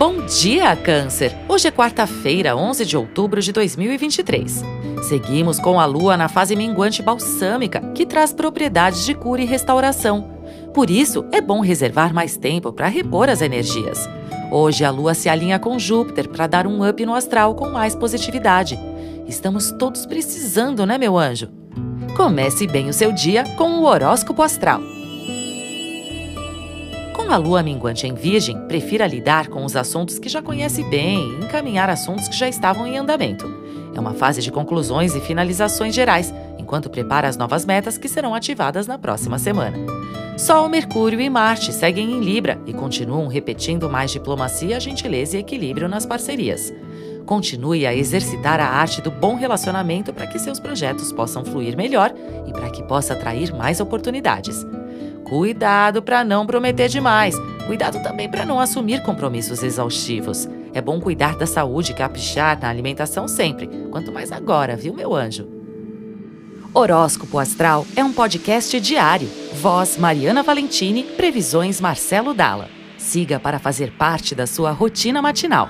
Bom dia, Câncer! Hoje é quarta-feira, 11 de outubro de 2023. Seguimos com a lua na fase minguante balsâmica, que traz propriedades de cura e restauração. Por isso, é bom reservar mais tempo para repor as energias. Hoje a lua se alinha com Júpiter para dar um up no astral com mais positividade. Estamos todos precisando, né, meu anjo? Comece bem o seu dia com o horóscopo astral. Com a lua minguante em Virgem, prefira lidar com os assuntos que já conhece bem e encaminhar assuntos que já estavam em andamento. É uma fase de conclusões e finalizações gerais, enquanto prepara as novas metas que serão ativadas na próxima semana. Sol, Mercúrio e Marte seguem em Libra e continuam repetindo mais diplomacia, gentileza e equilíbrio nas parcerias. Continue a exercitar a arte do bom relacionamento para que seus projetos possam fluir melhor e para que possa atrair mais oportunidades. Cuidado para não prometer demais. Cuidado também para não assumir compromissos exaustivos. É bom cuidar da saúde e caprichar na alimentação sempre, quanto mais agora, viu, meu anjo? Horóscopo Astral é um podcast diário. Voz Mariana Valentini, previsões Marcelo Dalla. Siga para fazer parte da sua rotina matinal.